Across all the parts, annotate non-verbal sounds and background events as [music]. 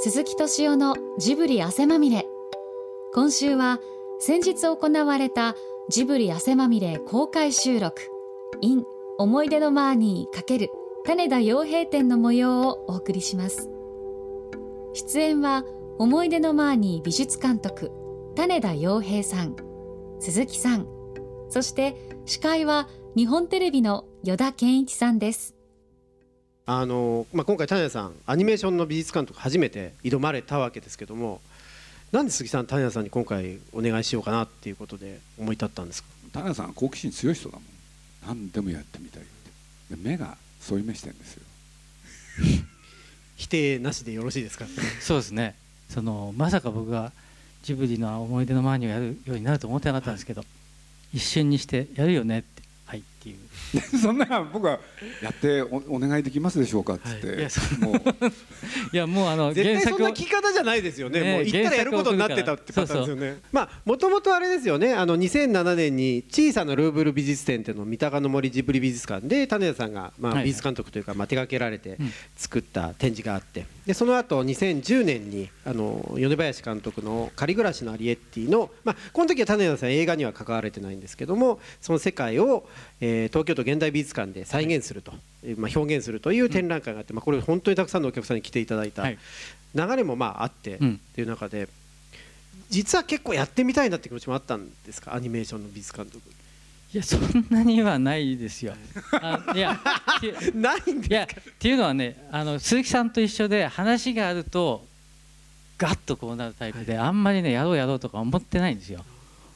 鈴木敏夫のジブリ汗まみれ。今週は先日行われたジブリ汗まみれ公開収録。in 思い出のマーニー×種田洋平展の模様をお送りします。出演は思い出のマーニー美術監督種田洋平さん鈴木さん。そして司会は日本テレビの依田健一さんです。あの、まあ、今回種田さんアニメーションの美術監督初めて挑まれたわけですけどもなんで杉さん種田さんに今回お願いしようかなっていうことで思い立ったんですか？種田さん好奇心強い人だもん。何でもやってみたいって。で目がそういう目してんですよ。否定なしでよろしいですかそうですね。そのまさか僕がジブリの思い出の前にをやるようになると思ってなかったんですけど、はい、一瞬にしてやるよねってはいっていう。[laughs] そんな僕はやっておお願いできますでしょうかっつって、はい、いやもう。[laughs] いやもうあの絶対そんな聞き方じゃないですよね、ねもう行ったらやることになってたってパターンですよね。まあもともとあれですよね。あの2007年に小さなルーブル美術展っていうのを三鷹の森ジブリ美術館で種田さんが、まあ、美術監督というか、まあ、手掛けられて作った展示があって、でその後2010年にあの米林監督の「仮暮らしのアリエッティの」まあ、この時は種田さん映画には関われてないんですけどもその世界を、えー、東京都現代美術館で再現すると、まあ、表現するという展覧会があって、まあ、これ本当にたくさんのお客さんに来ていただいた流れもまああってっていう中で実は結構やってみたいなって気持ちもあったんですか？アニメーションの美術監督。いやそんなにはないですよ。[laughs] あいやないんですか？いやっていうのはねあの鈴木さんと一緒で話があるとガッとこうなるタイプで、はい、あんまりねやろうやろうとか思ってないんですよ。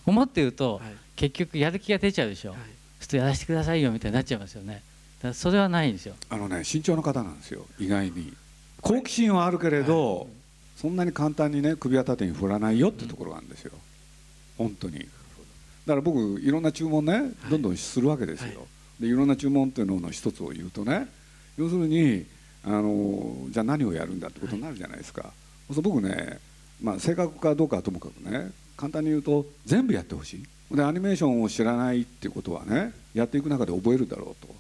思ってると、はい、結局やる気が出ちゃうでしょ。はい、ちょっとやらせてくださいよみたいになっちゃいますよね。だそれはないんですよ。あのね慎重な方なんですよ意外に。好奇心はあるけれど、そんなに簡単にね首は縦に振らないよってところがあるんですよ。本当に。だから僕いろんな注文ねどんどんするわけですよ、はい、でいろんな注文っていうのの一つを言うとね要するにあのじゃあ何をやるんだってことになるじゃないですか、はい、僕ね、まあ、正確かどうかはともかくね簡単に言うと全部やってほしいでアニメーションを知らないっていうことはねやっていく中で覚えるだろうと。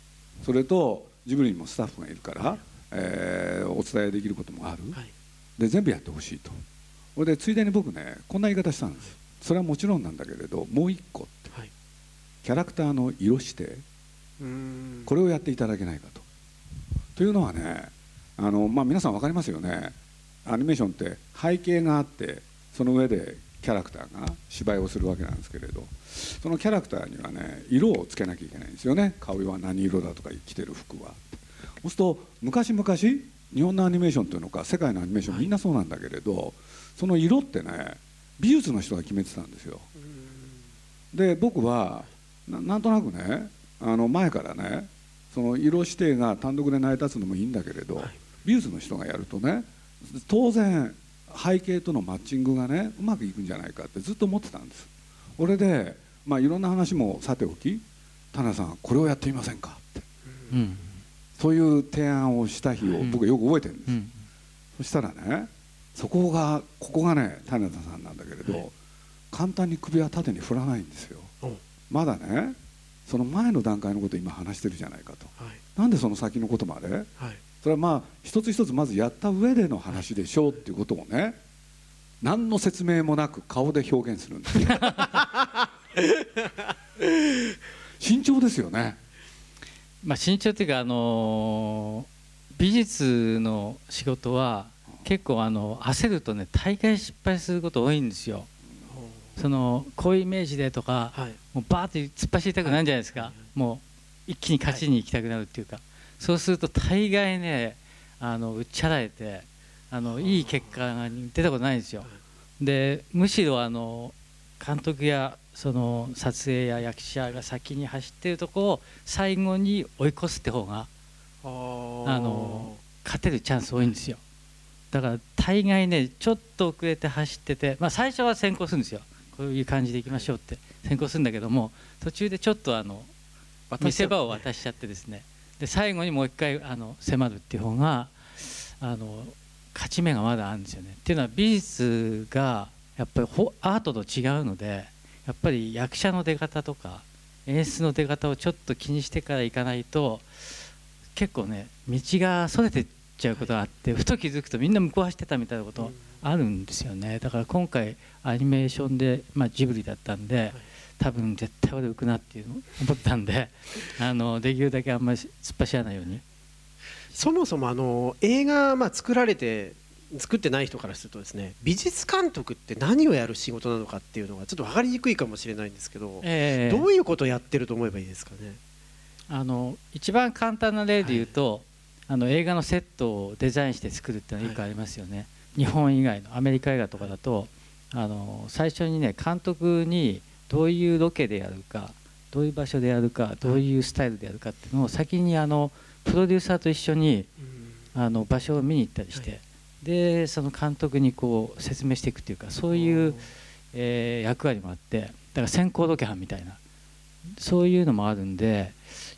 それとジブリにもスタッフがいるから、はい、えー、お伝えできることもある、で全部やってほしいと。それでついでに僕ねこんな言い方したんです。それはもちろんなんだけれどもう一個って、はい、キャラクターの色指定。これをやっていただけないかと。というのはねあの、まあ、皆さん分かりますよね。アニメーションって背景があってその上でキャラクターが芝居をするわけなんですけれどそのキャラクターにはね色をつけなきゃいけないんですよね顔は何色だとか着てる服は。そうすると昔々日本のアニメーションというのか世界のアニメーションみんなそうなんだけれどその色ってね美術の人が決めてたんですよ。で僕はなんとなくねあの前からねその色指定が単独で成り立つのもいいんだけれど、はい、美術の人がやるとね当然背景とのマッチングがねうまくいくんじゃないかってずっと思ってたんです。これで、まあ、いろんな話もさておき「田中さんこれをやってみませんか」って、うん、そういう提案をした日を僕よく覚えてるんです。うん、そしたらねそこがここがね種田さんなんだけれど、はい、簡単に首は縦に振らないんですよ。まだねその前の段階のことを今話してるじゃないかと、はい、なんでその先のことまで、はい、それはまあ一つ一つまずやった上での話でしょうっていうことをね何の説明もなく顔で表現するんですよ。[laughs] 慎重ですよね。まあ慎重っていうかあのー、美術の仕事は結構あの焦るとね大会失敗すること多いんですよ。そのこういうイメージでとか、はい、もうバーって突っ走りたくなるんじゃないですか、はい、もう一気に勝ちに行きたくなるっていうか、はい、そうすると大概ねあの打ち払えてあのいい結果が出たことないんですよ。でむしろあの監督やその撮影や役者が先に走ってるとこを最後に追い越すって方があの勝てるチャンス多いんですよ。だから大概ねちょっと遅れて走ってて、まあ、最初は先行するんですよ。こういう感じでいきましょうって先行するんだけども途中でちょっとあの見せ場を渡しちゃってですねで最後にもう一回あの迫るっていう方があの勝ち目がまだあるんですよね。っていうのは美術がやっぱりアートと違うのでやっぱり役者の出方とか演出の出方をちょっと気にしてから行かないと結構ね道がそれてちちゃうことがあって、ふと気づくとみんな向こう走ってたみたいなことあるんですよね。だから今回アニメーションで、まあ、ジブリだったんで、多分絶対俺浮くなっていうの思ったんで [laughs] あのできるだけあんまり突っ走らないように。そもそもあの映画まあ作られて作ってない人からするとですね美術監督って何をやる仕事なのかっていうのがちょっと分かりにくいかもしれないんですけど、えー、どういうことをやってると思えばいいですかね？あの一番簡単な例で言うと、はい、あの映画のセットをデザインして作るっていうのはよくありますよね、はい、日本以外のアメリカ映画とかだとあの最初にね監督にどういうロケでやるかどういう場所でやるかどういうスタイルでやるかっていうのを先にあのプロデューサーと一緒にあの場所を見に行ったりして、でその監督にこう説明していくっていうかそういう、えー、役割もあってだから先行ロケ班みたいなそういうのもあるんで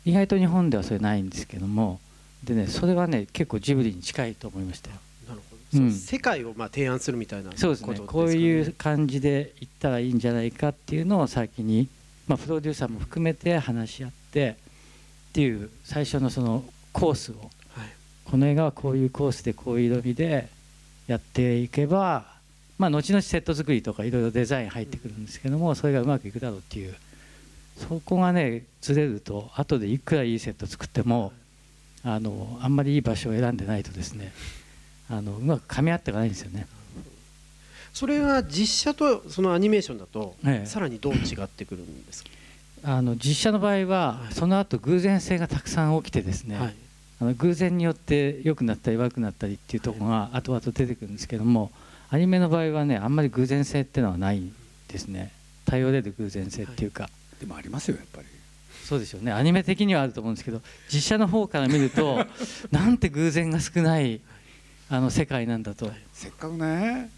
意外と日本ではそれないんですけどもでねそれはね結構ジブリに近いと思いましたよ。世界をまあ提案するみたいな、ね、そうですね。こういう感じでいったらいいんじゃないかっていうのを先に、まあ、プロデューサーも含めて話し合ってっていう最初のそのコースを、はい、この映画はこういうコースでこういう色味でやっていけば、まあ、後々セット作りとかいろいろデザイン入ってくるんですけどもそれがうまくいくだろうっていう。そこがねずれると後でいくらいいセット作ってもあのあんまりいい場所を選んでないとですねあのうまく噛み合っていかないんですよね。それは実写とそのアニメーションだと、さらにどう違ってくるんですか？あの実写の場合は、その後偶然性がたくさん起きてですね、はい、あの偶然によって良くなったり悪くなったりっていうところが後々出てくるんですけどもアニメの場合はねあんまり偶然性っていうのはないですね。頼れる偶然性っていうか、はい、でもありますよやっぱり。そうでしょうね。アニメ的にはあると思うんですけど実写の方から見ると [laughs] なんて偶然が少ないあの世界なんだと。せっかくね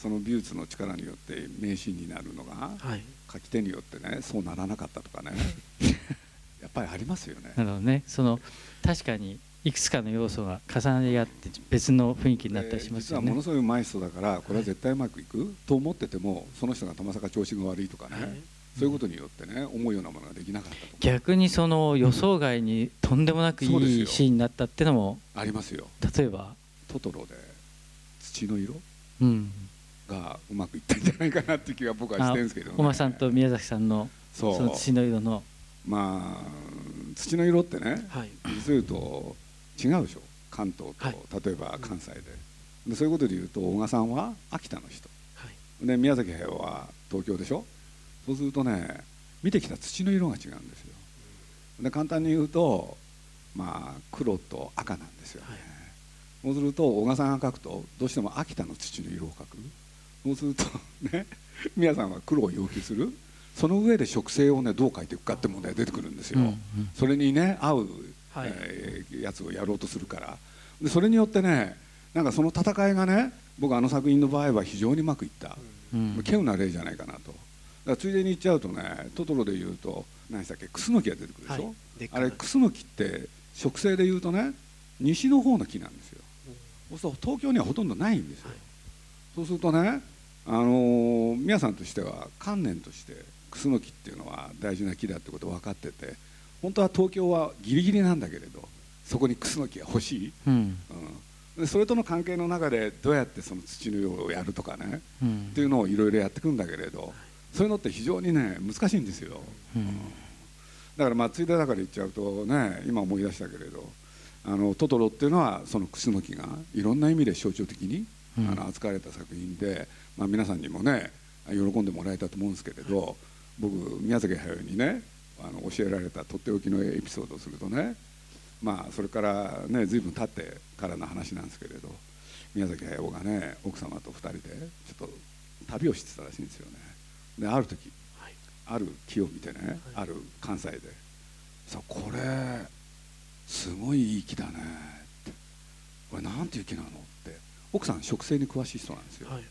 その美術の力によって名シーンになるのが、はい、書き手によってねそうならなかったとかね。[laughs] やっぱりありますよね。なるほどね。その確かにいくつかの要素が重なり合って別の雰囲気になったりしますよね、実はものすごいうまい人だからこれは絶対うまくいくと思っててもその人がたまさか調子が悪いとかね、はい、そういうことによってね思うようなものができなかったと逆にその予想外にとんでもなくいいシーンになったっていうのもありますよ。例えばトトロで土の色、うん、がうまくいったんじゃないかなっていう気が僕はしてるんですけど、ね、おまさんと宮崎さんのその土の色の。まあ土の色ってね、はい、実を言うと違うでしょ。関東と、はい、例えば関西で。でそういうことで言うと小賀さんは秋田の人、はい、で宮崎駿は東京でしょ。そうするとね見てきた土の色が違うんですよ。で簡単に言うとまあ黒と赤なんですよね、はい、そうすると小賀さんが描くとどうしても秋田の土の色を描く。そうするとね宮さんは黒を要求する。その上で植生をねどう描いていくかって問題が出てくるんですよ、うんうん、それにね合う、はい、えー、やつをやろうとするから。でそれによってねなんかその戦いがね僕あの作品の場合は非常にうまくいった、うん、稀有な例じゃないかなと。だついでに言っちゃうとねトトロで言うと何でしたっけクスノキが出てくるでしょ、はい、あれクスノキって植生で言うとね西の方の木なんですよ、うん、そうすると東京にはほとんどないんですよ、はい、そうするとねあのー、皆さんとしては観念としてクスノキっていうのは大事な木だってこと分かってて本当は東京はギリギリなんだけれどそこにクスノキが欲しい、うん、うん、でそれとの関係の中でどうやってその土の量をやるとかね、うん、っていうのをいろいろやっていくんだけれどそういうのって非常にね難しいんですよ、うん、だからまあついでだから言っちゃうとね今思い出したけれどあのトトロっていうのはそのクスノキがいろんな意味で象徴的に、あの扱われた作品で、まあ、皆さんにもね喜んでもらえたと思うんですけれど、僕宮崎駿にねあの教えられたとっておきのエピソードをするとねまあそれからね随分経ってからの話なんですけれど宮崎駿がね奥様と2人でちょっと旅をしてたらしいんですよね。である時、はい、ある木を見てね、はい、ある関西で「さこれすごいいい木だね」って「これなんていう木なの?」って。奥さん植生に詳しい人なんですよ、はい、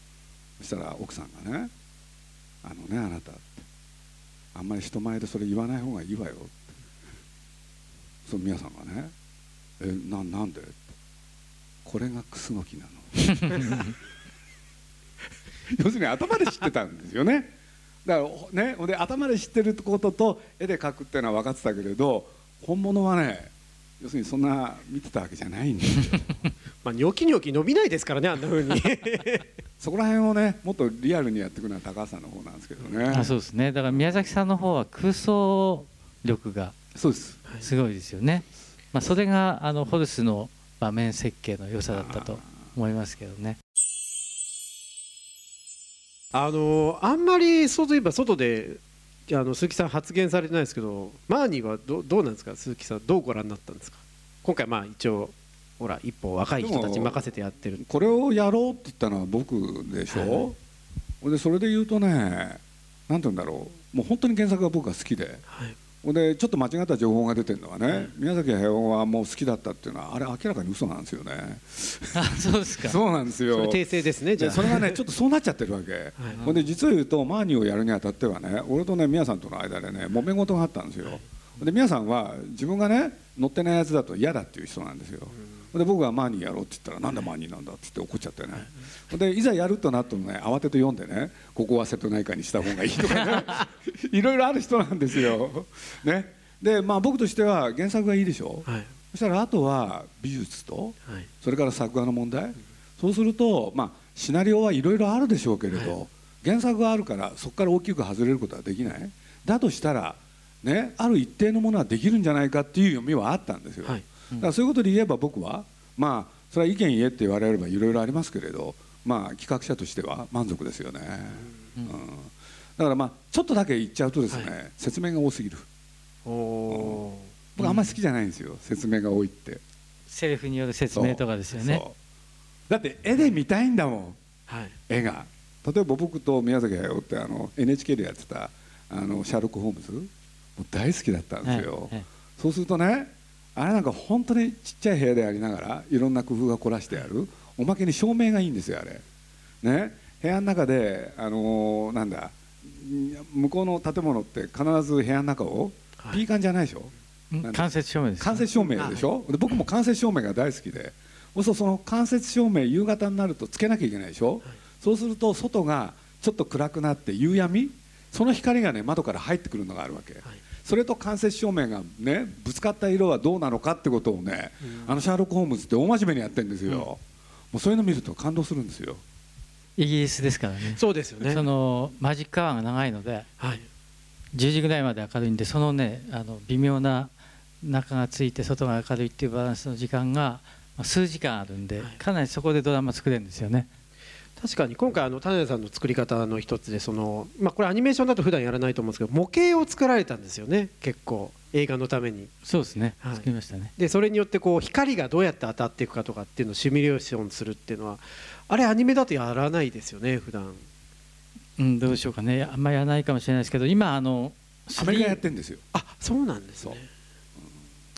そしたら奥さんがね「あのねあなた」あんまり人前でそれ言わない方がいいわよ」その皆さんがね「えななんで?」これがクスノキなの。[laughs] 要するに頭で知ってたんですよね。だからねで頭で知ってることと絵で描くっていうのは分かってたけれど本物はね要するにそんな見てたわけじゃないんですよ。[laughs] まあニョキニョキ伸びないですからねあんなふうに。[laughs] そこら辺をねもっとリアルにやっていくのは高橋さんの方なんですけどね。あそうですね。だから宮崎さんの方は空想力がそうです。すごいですよね、まあ、それがあのホルスの場面設計の良さだったと思いますけどね。あのあんまりそうといえば外であの鈴木さん発言されてないですけどマーニーはどどうなんですか？鈴木さんどうご覧になったんですか？今回まあ一応ほら一歩若い人たちに任せてやってる。これをやろうって言ったのは僕でしょ、はい、でそれで言うとね何て言うんだろう。もう本当に原作が僕が好きで、はいでちょっと間違った情報が出てるのはね、宮崎駿はもう好きだったっていうのはあれ明らかに嘘なんですよね。[laughs] あそうですか。そうなんですよ。訂正ですね。じゃそれがねちょっとそうなっちゃってるわけ。はい、ほんで実を言うとマーニーをやるにあたってはね、俺とね宮さんとの間でね揉め事があったんですよ。はい、で宮さんは自分がね乗ってないやつだと嫌だっていう人なんですよ。で僕がマーニーやろうって言ったらなんでマーニーなんだって言って怒っちゃってね。でいざやるとなってもね慌てて読んでねここは瀬戸内海にした方がいいとかね。[laughs] いろいろある人なんですよ。ね。でまあ僕としては原作がいいでしょ、はい、そしたらあとは美術と、はい、それから作画の問題、うん、そうするとまあシナリオはいろいろあるでしょうけれど、はい、原作があるからそこから大きく外れることはできない。だとしたらねある一定のものはできるんじゃないかっていう読みはあったんですよ、だからそういうことで言えば僕はまあそれは意見言えって言われればいろいろありますけれどまあ企画者としては満足ですよね、うん、うん、だからまあちょっとだけ言っちゃうとですね、説明が多すぎる。僕あんまり好きじゃないんですよ、説明が多いって。セリフによる説明とかですよね。だって絵で見たいんだもん、はい、絵が。例えば僕と宮崎駿ってあの NHK でやってたあのシャーロック・ホームズ。もう大好きだったんですよ、はいはい、そうするとねあれなんか本当にちっちゃい部屋でありながらいろんな工夫が凝らしてある。おまけに照明がいいんですよあれ。ね。部屋の中であのー、なんだ向こうの建物って必ず部屋の中をピーカンじゃないでしょ？間接照明です、間接照明でしょ？で僕も間接照明が大好きで。そうその間接照明夕方になるとつけなきゃいけないでしょ、はい、そうすると外がちょっと暗くなって夕闇？その光がね窓から入ってくるのがあるわけ、はい、それと間接照明がねぶつかった色はどうなのかってことをね、うん、あのシャーロック・ホームズって大真面目にやってるんですよ、うん、もうそういうの見ると感動するんですよ。イギリスですからね。そうですよね。そのマジックアワーが長いので、はい、10時ぐらいまで明るいんでそのねあの微妙な中がついて外が明るいっていうバランスの時間が数時間あるんでかなりそこでドラマ作れるんですよね。確かに今回あの種田さんの作り方の一つでその、まあ、これアニメーションだと普段やらないと思うんですけど模型を作られたんですよね。結構映画のために。そうですね、はい、作りましたね。でそれによってこう光がどうやって当たっていくかとかっていうのをシミュレーションするっていうのはあれアニメだとやらないですよね普段。うん、どうでしょうかね。あんまりやらないかもしれないですけど今あのアメリカやってんですよ。あそうなんですね。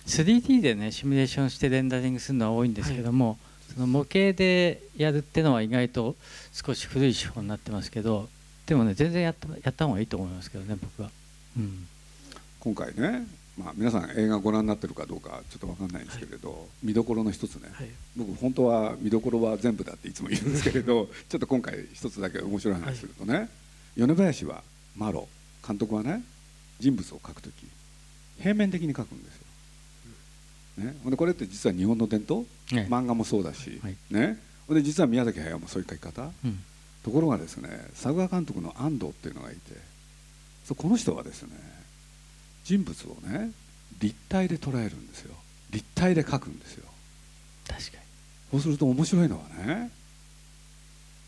3D でねシミュレーションしてレンダリングするのは多いんですけども、はい、その模型でやるっていうのは意外と少し古い手法になってますけどでもね全然やったやった方がいいと思いますけどね僕は、うん、今回ね、まあ、皆さん映画ご覧になってるかどうかちょっと分かんないんですけれど、はい、見どころの一つね、はい、僕本当は見どころは全部だっていつも言うんですけれど [laughs] ちょっと今回一つだけ面白い話するとね、米林はマロ。監督はね人物を描くとき平面的に描くんですよ。ね、でこれって実は日本の伝統、ね、漫画もそうだし、はい、ね、で実は宮崎駿もそういう描き方、うん、ところがですね作画監督の安藤っていうのがいてそうこの人はですね人物をね立体で捉えるんですよ。立体で描くんですよ。確かに。そうすると面白いのはね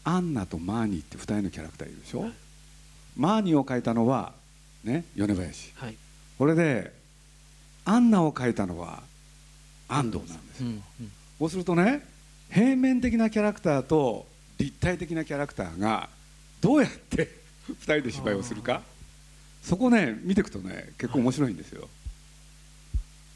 アンナとマーニーって2人のキャラクターいるでしょ、はい、マーニーを描いたのはね米林、はい、これでアンナを描いたのは安藤なんですよ、そうするとね平面的なキャラクターと立体的なキャラクターがどうやって [laughs] 2人で芝居をするか。そこね見ていくとね結構面白いんですよ。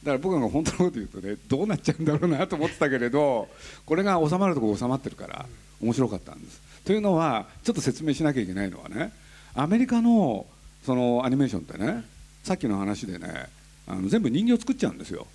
だから僕が本当のこと言うとねどうなっちゃうんだろうなと思ってたけれどこれが収まるところ収まってるから面白かったんです。というのはちょっと説明しなきゃいけないのはねアメリカのそのアニメーションってねさっきの話でねあの全部人形作っちゃうんですよ。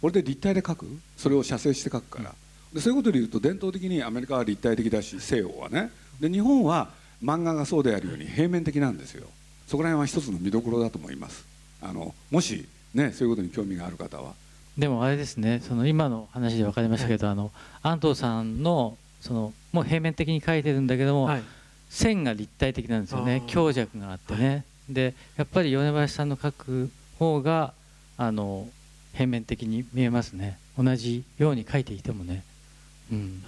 これで立体で描く？それを写生して描くから。でそういうことでいうと伝統的にアメリカは立体的だし西洋はね。で日本は漫画がそうであるように平面的なんですよ。そこら辺は一つの見どころだと思います。あのもしねそういうことに興味がある方は。でもあれですねその今の話で分かりましたけど、はい、あの安藤さんのそのもう平面的に描いてるんだけども、はい、線が立体的なんですよね。強弱があってね、はい、でやっぱり米林さんの描く方があの平面的に見えますね。同じように描いていてもね、うん、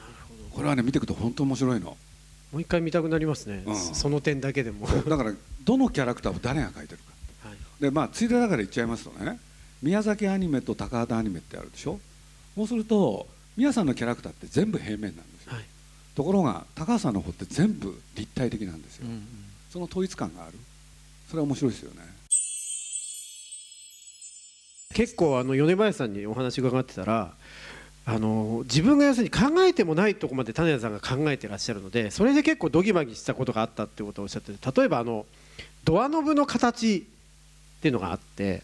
これはね見ていくと本当面白いの。もう一回見たくなりますね、うん、その点だけでも。だからどのキャラクターを誰が描いてるか、はい、でまあついでだから言っちゃいますとね宮崎アニメと高畑アニメってあるでしょ？そうすると宮さんのキャラクターって全部平面なんですよ、はい、ところが高橋さんの方って全部立体的なんですよ、うんうん、その統一感がある。それは面白いですよね結構あの米林さんにお話伺ってたらあの自分が要するに考えてもないとこまで種田さんが考えてらっしゃるのでそれで結構どぎまぎしたことがあったってことをおっしゃって例えばあのドアノブの形っていうのがあって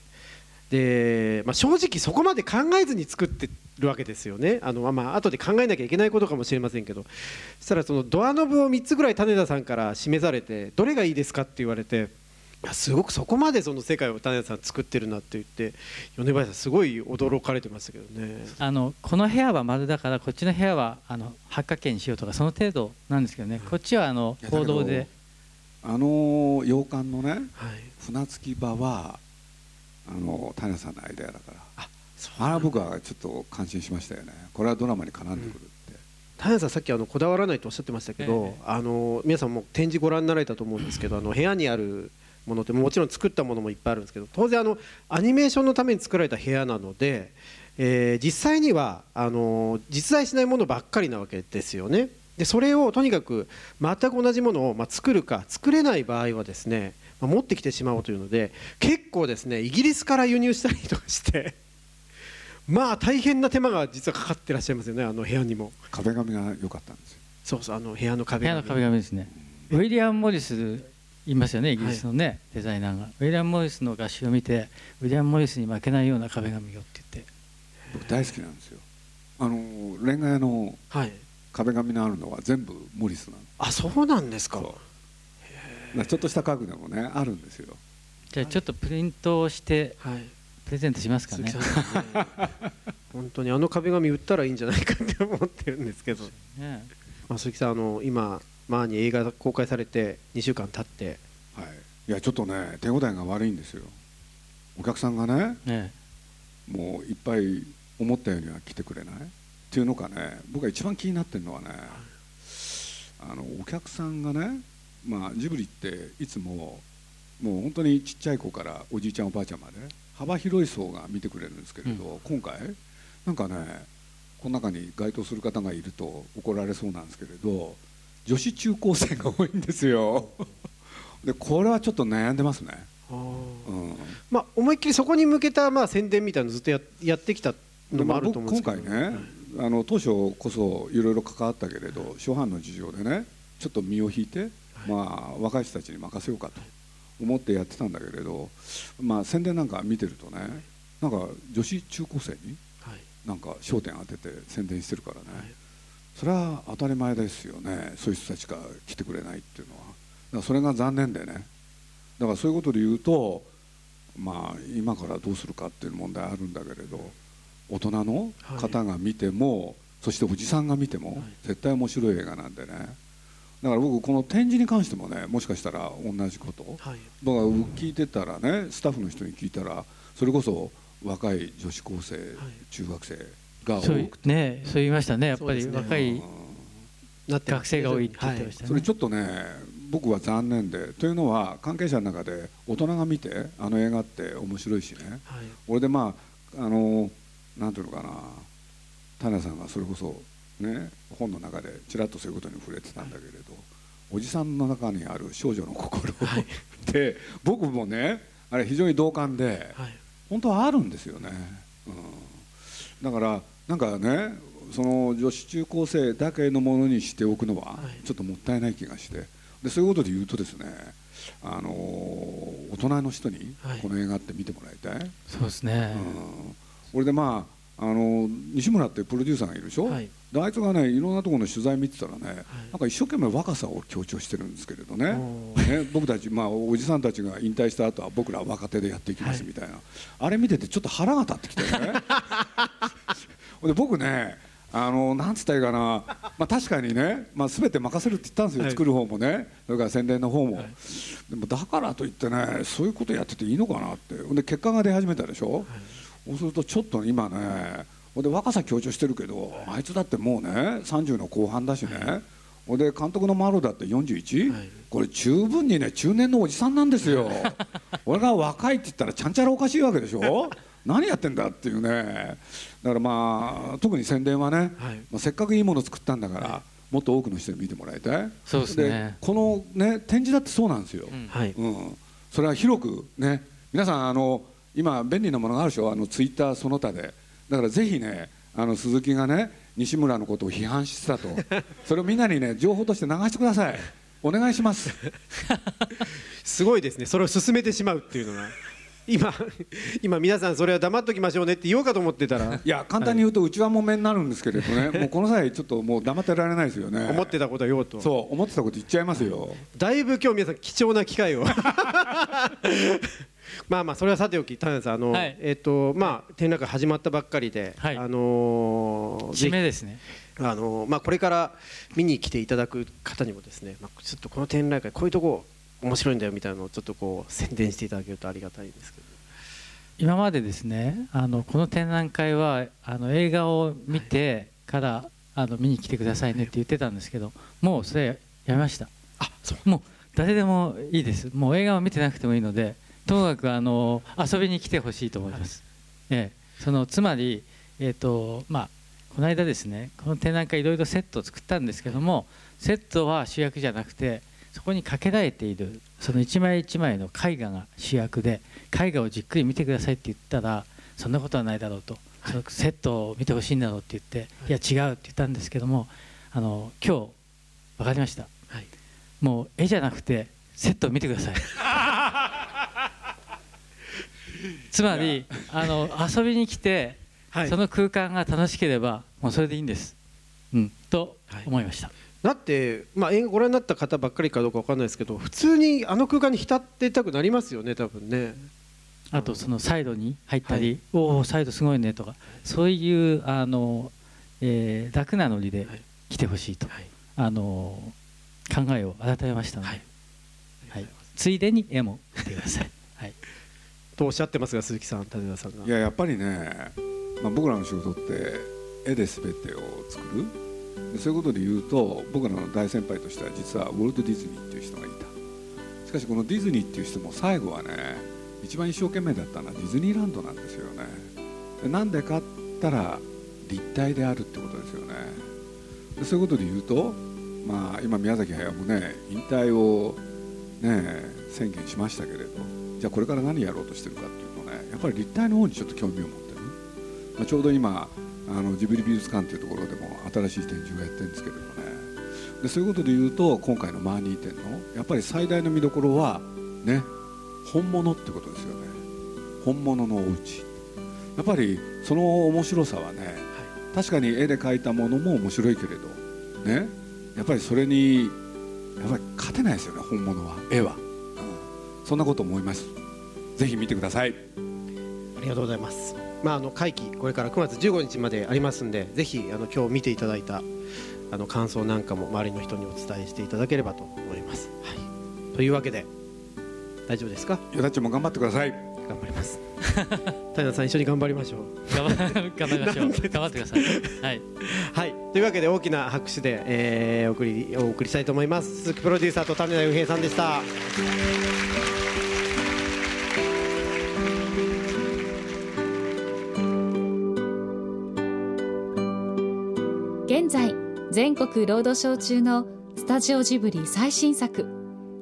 で、まあ、正直そこまで考えずに作ってるわけですよね。あの、まあ後で考えなきゃいけないことかもしれませんけど。そしたらそのドアノブを3つぐらい種田さんから示されてどれがいいですかって言われてすごくそこまでその世界を種田さん作ってるなって言って米林さんすごい驚かれてましたけどね。あのこの部屋は丸だからこっちの部屋はあの八角形にしようとかその程度なんですけどね、こっちはあの行動で。あの洋館のね、はい、船着き場はあの種田さんのアイデアだから。ああれ僕はちょっと感心しましたよね。これはドラマに絡んでくるって、うん、種さんさっきあのこだわらないとおっしゃってましたけど、ええ、あの皆さんも展示ご覧になられたと思うんですけどあの部屋にあるものってもちろん作ったものもいっぱいあるんですけど当然あのアニメーションのために作られた部屋なので、えー、実際にはあの実在しないものばっかりなわけですよね。でそれをとにかく全く同じものをまあ作るか作れない場合はですね持ってきてしまおうというので結構ですねイギリスから輸入したりとかして [laughs] まあ大変な手間が実はかかってらっしゃいますよねあの部屋にも。壁紙が良かったんですよ。そうそうあの部屋の壁紙。部屋の壁紙ですね。ウィリアム・モリスいますよねイギリスのね、はい、デザイナーが。ウィリアム・モリスの画集を見てウィリアム・モリスに負けないような壁紙をって言って。僕大好きなんですよ。あのレンガ屋の壁紙のあるのは全部モリスなの、あそうなんですか。ちょっとした家具でもねあるんですよ。じゃあちょっとプリントをして、プレゼントしますかね、ね、本当にあの壁紙売ったらいいんじゃないかって思ってるんですけど、ね、まあ、鈴木さんあの今マーに映画公開されて2週間経って、はい、いやちょっとね手応えが悪いんですよ。お客さんがね、ね、もういっぱい思ったようには来てくれない？っていうのかね。僕が一番気になってるのはねあのお客さんがねまあ、ジブリっていつももう本当にちっちゃい子からおじいちゃんおばあちゃんまで幅広い層が見てくれるんですけれど、うん、今回なんかねこの中に該当する方がいると怒られそうなんですけれど女子中高生が多いんですよ。[laughs] でこれはちょっと悩んでますね、うん、まあ、思いっきりそこに向けたまあ宣伝みたいなのずっとややってきたのもあると思うんですけど。今回ね、あの当初こそいろいろ関わったけれど初版の事情でねちょっと身を引いてまあ、若い人たちに任せようかと思ってやってたんだけれど、まあ、宣伝なんか見てるとねなんか女子中高生になんか焦点当てて宣伝してるからね、それは当たり前ですよね。そういう人たちが来てくれないっていうのは。だからそれが残念でね。だからそういうことで言うとまあ今からどうするかっていう問題あるんだけれど大人の方が見ても、はい、そしておじさんが見ても絶対面白い映画なんでね。だから僕この展示に関してもねもしかしたら同じこと、はい、だから聞いてたらねスタッフの人に聞いたらそれこそ若い女子高生、はい、中学生が多くて。ねそう言いましたねやっぱり若い学生が多いって言ってましたね、それちょっとね僕は残念でというのは関係者の中で大人が見てあの映画って面白いしね、はい、俺でまああのなんていうのかな種さんがそれこそね、本の中でちらっとそういうことに触れてたんだけれど、おじさんの中にある少女の心はい、[laughs] で僕もねあれ非常に同感で、はい、本当はあるんですよね、うん、だからなんかねその女子中高生だけのものにしておくのはちょっともったいない気がして。でそういうことで言うとですねあの大人の人にこの映画って見てもらいたい、はい、そうですね、うん、俺でまああの西村ってプロデューサーがいるでしょ、はい、であいつがねいろんなところの取材見てたらね、はい、なんか一生懸命若さを強調してるんですけれどね。ね僕たち、まあ、おじさんたちが引退した後は僕ら若手でやっていきますみたいな、はい、あれ見ててちょっと腹が立ってきてねで僕ねあのなんつったらいいかな、まあ、確かにね、まあ、全て任せるって言ったんですよ、はい、作る方もね。それから宣伝の方も、はい、でもだからといってねそういうことやってていいのかなって。で結果が出始めたでしょ、はい、そうするとちょっと今ねで若さ強調してるけどあいつだってもうね30の後半だしね、で監督の丸だって41、はい、これ十分にね中年のおじさんなんですよ。[laughs] 俺が若いって言ったらちゃんちゃらおかしいわけでしょ。何やってんだっていうねだからまあ特に宣伝はね、はい、まあ、せっかくいいものを作ったんだから、はい、もっと多くの人に見てもらいたい。そうですね。このね展示だってそうなんですよ、うん、うん、それは広くね皆さんあの今便利なものがあるでしょ？あのツイッターその他で。だからぜひねあの鈴木がね西村のことを批判してたと。[laughs] それをみんなにね情報として流してください。お願いします。[laughs] すごいですね。それを進めてしまうっていうのが今今皆さんそれは黙っときましょうねって言おうかと思ってたら。いや簡単に言うとうちはもめになるんですけれどね、[laughs] もうこの際ちょっともう黙ってられないですよね。思ってたこと言おうと。そう思ってたこと言っちゃいますよ。だいぶ今日皆さん貴重な機会を。[laughs] まあまあそれはさておき田辺さんあの、はい、えっ、ー、とまあ展覧会始まったばっかりで、はい、あのー、締めですね。あのー、まあこれから見に来ていただく方にもですね、まあ、ちょっとこの展覧会こういうとこ面白いんだよみたいなのをちょっとこう宣伝していただけるとありがたいんですけど。今までですねあのこの展覧会はあの映画を見てから、はい、あの見に来てくださいねって言ってたんですけどもうそれやめました。あそう。もう誰でもいいです。もう映画を見てなくてもいいのでともかくあの遊びに来てほしいと思います。はい、ええ、そのつまり、えーとまあ、この間ですねこの展覧会いろいろセットを作ったんですけどもセットは主役じゃなくてそこにかけられているその一枚一枚の絵画が主役で絵画をじっくり見てくださいって言ったらそんなことはないだろうと、はい、そのセットを見てほしいんだろうって言って、はい、いや違うって言ったんですけどもあの今日分かりました、はい、もう絵じゃなくてセットを見てください。[laughs] つまりあの遊びに来て、はい、その空間が楽しければもうそれでいいんです、うん、と思いました。だって、まあ、映画ご覧になった方ばっかりかどうか分かんないですけど普通にあの空間に浸ってたくなりますよね多分ね。あとそのサイドに入ったり、はい、おおサイドすごいねとかそういうあの、えー、楽なノリで来てほしいと、はい、あの考えを改めましたので、はい、はい、ついでに絵も見てください。[laughs] はい。とおっしゃってますが鈴木さん立田さんが。いややっぱりね、まあ、僕らの仕事って絵で全てを作るそういうことで言うと僕らの大先輩としては実はウォルト・ディズニーっていう人がいた。しかしこのディズニーっていう人も最後はね一番一生懸命だったのはディズニーランドなんですよね。なんでかったら立体であるってことですよね。でそういうことで言うとまあ今宮崎駿もね引退をね宣言しましたけれどじゃあこれから何やろうとしてるかっていうとねやっぱり立体の方にちょっと興味を持ってる、まあ、ちょうど今あのジブリ美術館っていうところでも新しい展示をやってるんですけれどね。でそういうことで言うと今回のマーニー展のやっぱり最大の見どころはね本物ってことですよね。本物のお家。やっぱりその面白さはね、はい、確かに絵で描いたものも面白いけれどね。やっぱりそれにやっぱり勝てないですよね本物は。絵は。そんなこと思います。ぜひ見てください。ありがとうございますまああの会期これから9月15日までありますんでぜひあの今日見ていただいたあの感想なんかも周りの人にお伝えしていただければと思います、はい、というわけで大丈夫ですか？よだちも頑張ってください頑張ります。谷田 [laughs] さん一緒に頑張りましょう。頑張りましょう。頑張ってください。はい、はい、というわけで大きな拍手で、えー、お送りお送りしたいと思います。鈴木プロデューサーと種田雄平さんでした全国ロードショー中のスタジオジブリ最新作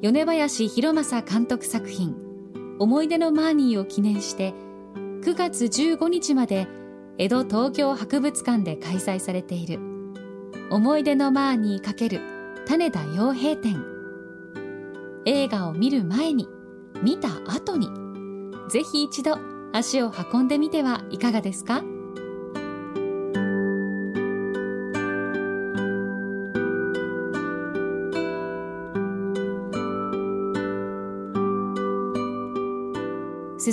米林博正監督作品「思い出のマーニー」を記念して9月15日まで江戸東京博物館で開催されている「思い出のマーニー×種田洋平展」映画を見る前に見た後にぜひ一度足を運んでみてはいかがですか？